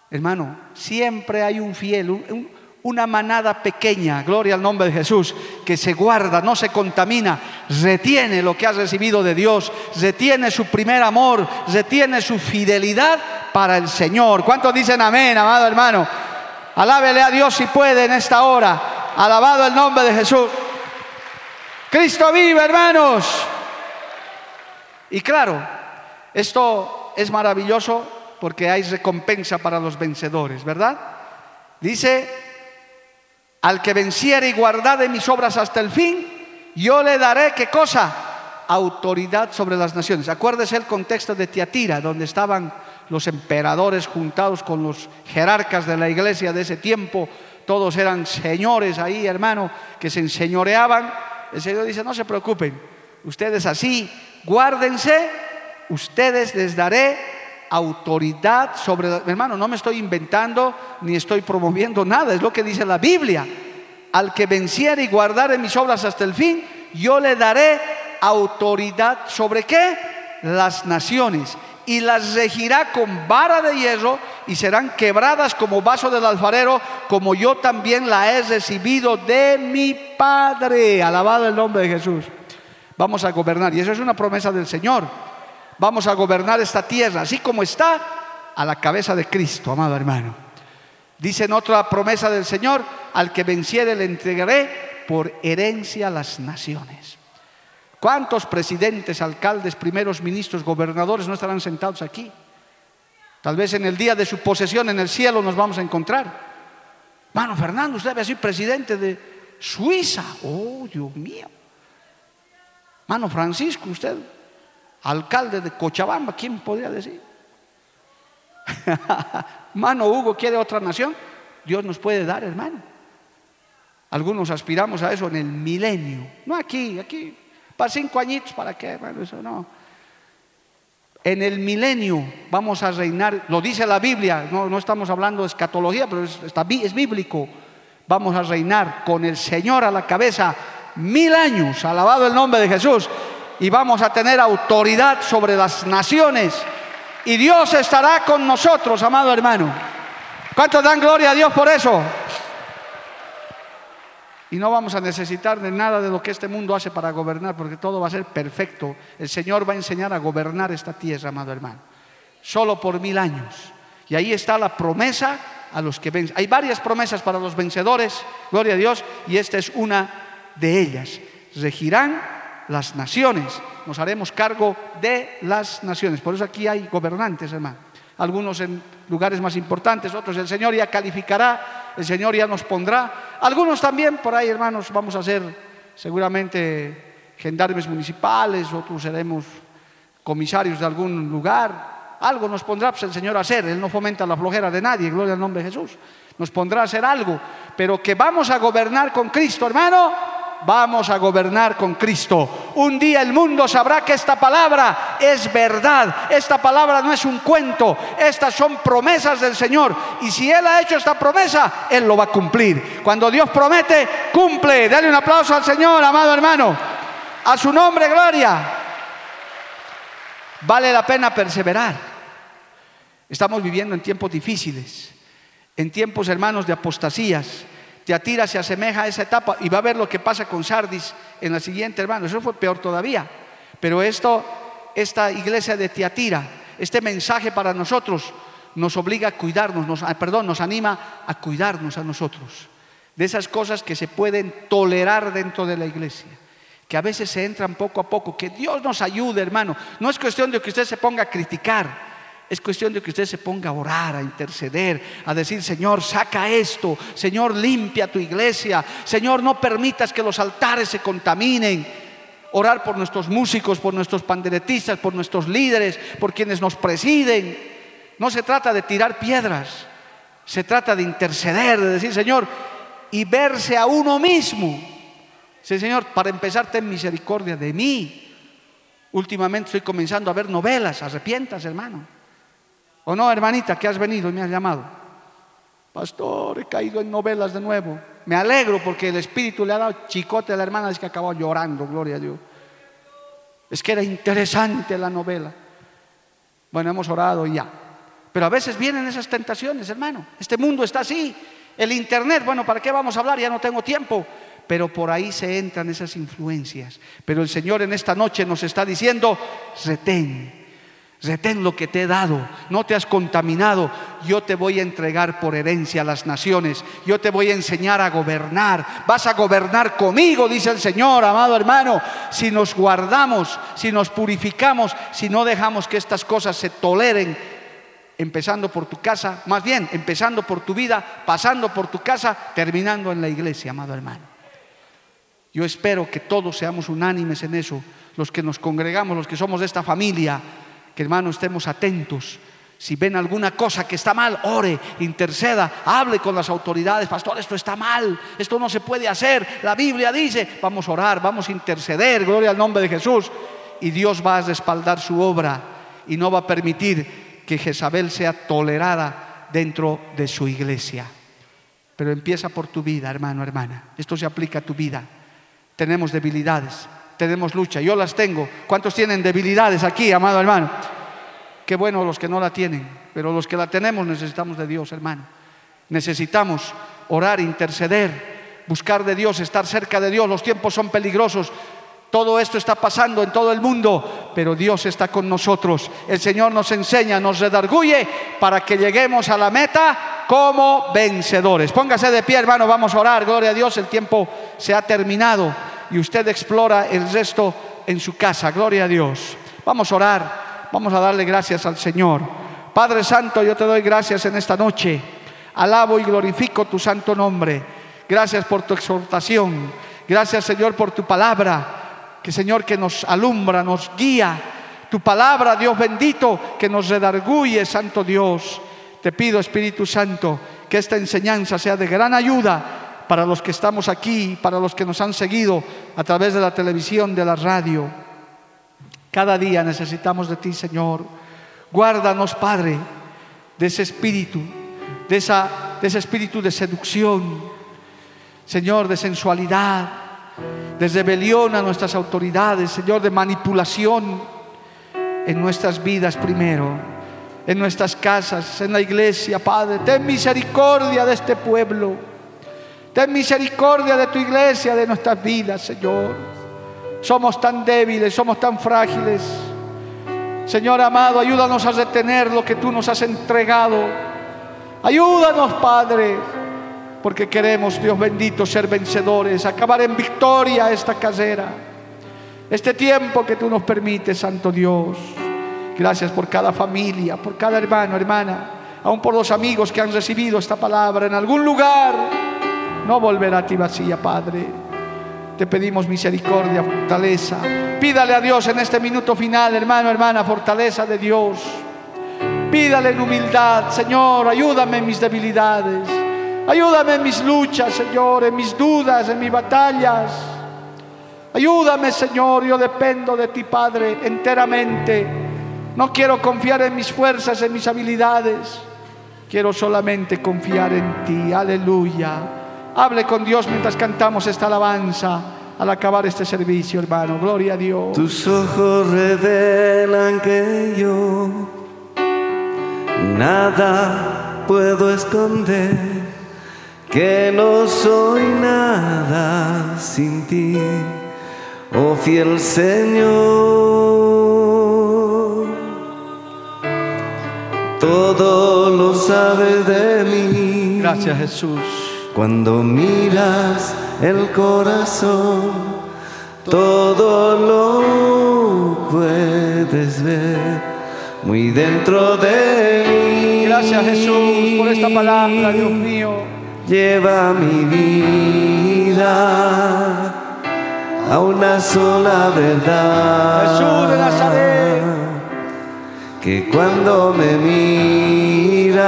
Hermano, siempre hay un fiel, un, una manada pequeña, gloria al nombre de Jesús, que se guarda, no se contamina, retiene lo que ha recibido de Dios, retiene su primer amor, retiene su fidelidad para el Señor. ¿Cuántos dicen amén, amado hermano? Alábele a Dios si puede en esta hora. Alabado el nombre de Jesús. Cristo vive, hermanos. Y claro, esto es maravilloso porque hay recompensa para los vencedores, ¿verdad? Dice al que venciere y guardare mis obras hasta el fin, yo le daré qué cosa? Autoridad sobre las naciones. Acuérdese el contexto de Tiatira, donde estaban los emperadores juntados con los jerarcas de la iglesia de ese tiempo. Todos eran señores ahí, hermano, que se enseñoreaban. El Señor dice, no se preocupen, ustedes así, guárdense, ustedes les daré autoridad sobre... Hermano, no me estoy inventando ni estoy promoviendo nada, es lo que dice la Biblia. Al que venciere y guardare mis obras hasta el fin, yo le daré autoridad sobre qué? Las naciones. Y las regirá con vara de hierro y serán quebradas como vaso del alfarero, como yo también la he recibido de mi Padre. Alabado el nombre de Jesús. Vamos a gobernar. Y eso es una promesa del Señor vamos a gobernar esta tierra, así como está, a la cabeza de Cristo, amado hermano. Dice en otra promesa del Señor, al que venciere le entregaré por herencia a las naciones. ¿Cuántos presidentes, alcaldes, primeros ministros, gobernadores no estarán sentados aquí? Tal vez en el día de su posesión en el cielo nos vamos a encontrar. Mano Fernando, usted debe ser presidente de Suiza. Oh, Dios mío. Mano Francisco, usted alcalde de Cochabamba, ¿quién podría decir? Mano Hugo quiere otra nación, Dios nos puede dar, hermano. Algunos aspiramos a eso en el milenio, no aquí, aquí, para cinco añitos, ¿para qué? Eso no. En el milenio vamos a reinar, lo dice la Biblia, no, estamos hablando de escatología, pero es, es bíblico. Vamos a reinar con el Señor a la cabeza mil años, alabado el nombre de Jesús y vamos a tener autoridad sobre las naciones. Y Dios estará con nosotros, amado hermano. ¿Cuántos dan gloria a Dios por eso? Y no vamos a necesitar de nada de lo que este mundo hace para gobernar, porque todo va a ser perfecto. El Señor va a enseñar a gobernar esta tierra, amado hermano. Solo por mil años. Y ahí está la promesa a los que vencen. Hay varias promesas para los vencedores, gloria a Dios, y esta es una de ellas. Regirán las naciones. Nos haremos cargo de las naciones. Por eso aquí hay gobernantes, hermano. Algunos en lugares más importantes, otros el Señor ya calificará el Señor ya nos pondrá. Algunos también por ahí, hermanos, vamos a ser seguramente gendarmes municipales, otros seremos comisarios de algún lugar. Algo nos pondrá pues, el Señor a hacer. Él no fomenta la flojera de nadie, gloria al nombre de Jesús. Nos pondrá a hacer algo, pero que vamos a gobernar con Cristo, hermano, vamos a gobernar con Cristo. Un día el mundo sabrá que esta palabra es verdad. Esta palabra no es un cuento. Estas son promesas del Señor. Y si Él ha hecho esta promesa, Él lo va a cumplir. Cuando Dios promete, cumple. Dale un aplauso al Señor, amado hermano. A su nombre, gloria. Vale la pena perseverar. Estamos viviendo en tiempos difíciles. En tiempos, hermanos, de apostasías Teatira se asemeja a esa etapa y va a ver lo que pasa con Sardis en la siguiente, hermano. Eso fue peor todavía. Pero esto, esta iglesia de Teatira, este mensaje para nosotros nos obliga a cuidarnos, nos, ah, perdón, nos anima a cuidarnos a nosotros de esas cosas que se pueden tolerar dentro de la iglesia, que a veces se entran poco a poco, que Dios nos ayude, hermano. No es cuestión de que usted se ponga a criticar, es cuestión de que usted se ponga a orar, a interceder, a decir, Señor, saca esto, Señor, limpia tu iglesia, Señor, no permitas que los altares se contaminen. Orar por nuestros músicos, por nuestros panderetistas, por nuestros líderes, por quienes nos presiden. No se trata de tirar piedras, se trata de interceder, de decir, Señor, y verse a uno mismo. Sí, Señor, para empezar, ten misericordia de mí. Últimamente estoy comenzando a ver novelas, arrepientas, hermano. ¿O no, hermanita, que has venido y me has llamado? Pastor, he caído en novelas de nuevo. Me alegro porque el Espíritu le ha dado chicote a la hermana, es que acabó llorando, gloria a Dios. Es que era interesante la novela. Bueno, hemos orado y ya. Pero a veces vienen esas tentaciones, hermano. Este mundo está así. El Internet, bueno, ¿para qué vamos a hablar? Ya no tengo tiempo. Pero por ahí se entran esas influencias. Pero el Señor en esta noche nos está diciendo, retén, Retén lo que te he dado, no te has contaminado. Yo te voy a entregar por herencia a las naciones. Yo te voy a enseñar a gobernar. Vas a gobernar conmigo, dice el Señor, amado hermano. Si nos guardamos, si nos purificamos, si no dejamos que estas cosas se toleren, empezando por tu casa, más bien empezando por tu vida, pasando por tu casa, terminando en la iglesia, amado hermano. Yo espero que todos seamos unánimes en eso, los que nos congregamos, los que somos de esta familia que hermano estemos atentos. Si ven alguna cosa que está mal, ore, interceda, hable con las autoridades. Pastor, esto está mal, esto no se puede hacer. La Biblia dice, vamos a orar, vamos a interceder, gloria al nombre de Jesús. Y Dios va a respaldar su obra y no va a permitir que Jezabel sea tolerada dentro de su iglesia. Pero empieza por tu vida, hermano, hermana. Esto se aplica a tu vida. Tenemos debilidades, tenemos lucha. Yo las tengo. ¿Cuántos tienen debilidades aquí, amado hermano? Qué bueno los que no la tienen, pero los que la tenemos necesitamos de Dios, hermano. Necesitamos orar, interceder, buscar de Dios, estar cerca de Dios. Los tiempos son peligrosos. Todo esto está pasando en todo el mundo, pero Dios está con nosotros. El Señor nos enseña, nos redarguye para que lleguemos a la meta como vencedores. Póngase de pie, hermano, vamos a orar. Gloria a Dios, el tiempo se ha terminado y usted explora el resto en su casa. Gloria a Dios. Vamos a orar, vamos a darle gracias al Señor. Padre Santo, yo te doy gracias en esta noche. Alabo y glorifico tu santo nombre. Gracias por tu exhortación. Gracias Señor por tu palabra. Que Señor que nos alumbra, nos guía. Tu palabra, Dios bendito, que nos redarguye, Santo Dios. Te pido, Espíritu Santo, que esta enseñanza sea de gran ayuda para los que estamos aquí, para los que nos han seguido a través de la televisión, de la radio. Cada día necesitamos de ti, Señor. Guárdanos, Padre, de ese espíritu, de, esa, de ese espíritu de seducción, Señor, de sensualidad, de rebelión a nuestras autoridades, Señor, de manipulación en nuestras vidas primero, en nuestras casas, en la iglesia, Padre. Ten misericordia de este pueblo. Ten misericordia de tu iglesia, de nuestras vidas, Señor. Somos tan débiles, somos tan frágiles. Señor amado, ayúdanos a retener lo que tú nos has entregado. Ayúdanos, Padre, porque queremos, Dios bendito, ser vencedores, acabar en victoria esta casera. Este tiempo que tú nos permites, Santo Dios. Gracias por cada familia, por cada hermano, hermana aún por los amigos que han recibido esta palabra en algún lugar, no volverá a ti vacía, Padre. Te pedimos misericordia, fortaleza. Pídale a Dios en este minuto final, hermano, hermana, fortaleza de Dios. Pídale en humildad, Señor, ayúdame en mis debilidades. Ayúdame en mis luchas, Señor, en mis dudas, en mis batallas. Ayúdame, Señor, yo dependo de ti, Padre, enteramente. No quiero confiar en mis fuerzas, en mis habilidades. Quiero solamente confiar en ti. Aleluya. Hable con Dios mientras cantamos esta alabanza al acabar este servicio, hermano. Gloria a Dios. Tus ojos revelan que yo nada puedo esconder, que no soy nada sin ti, oh fiel Señor. Todo lo sabes de mí. Gracias, Jesús. Cuando miras el corazón, todo lo puedes ver muy dentro de mí. Gracias, Jesús, por esta palabra, Dios mío. Lleva mi vida a una sola verdad. Jesús de Nazaret. Que cuando me miras,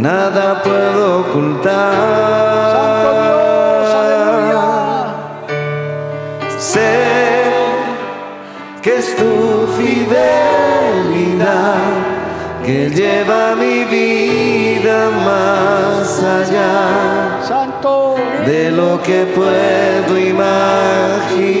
nada puedo ocultar. Santo Dios, aleluya. Sé que es tu fidelidad que lleva mi vida más allá Santo. de lo que puedo imaginar.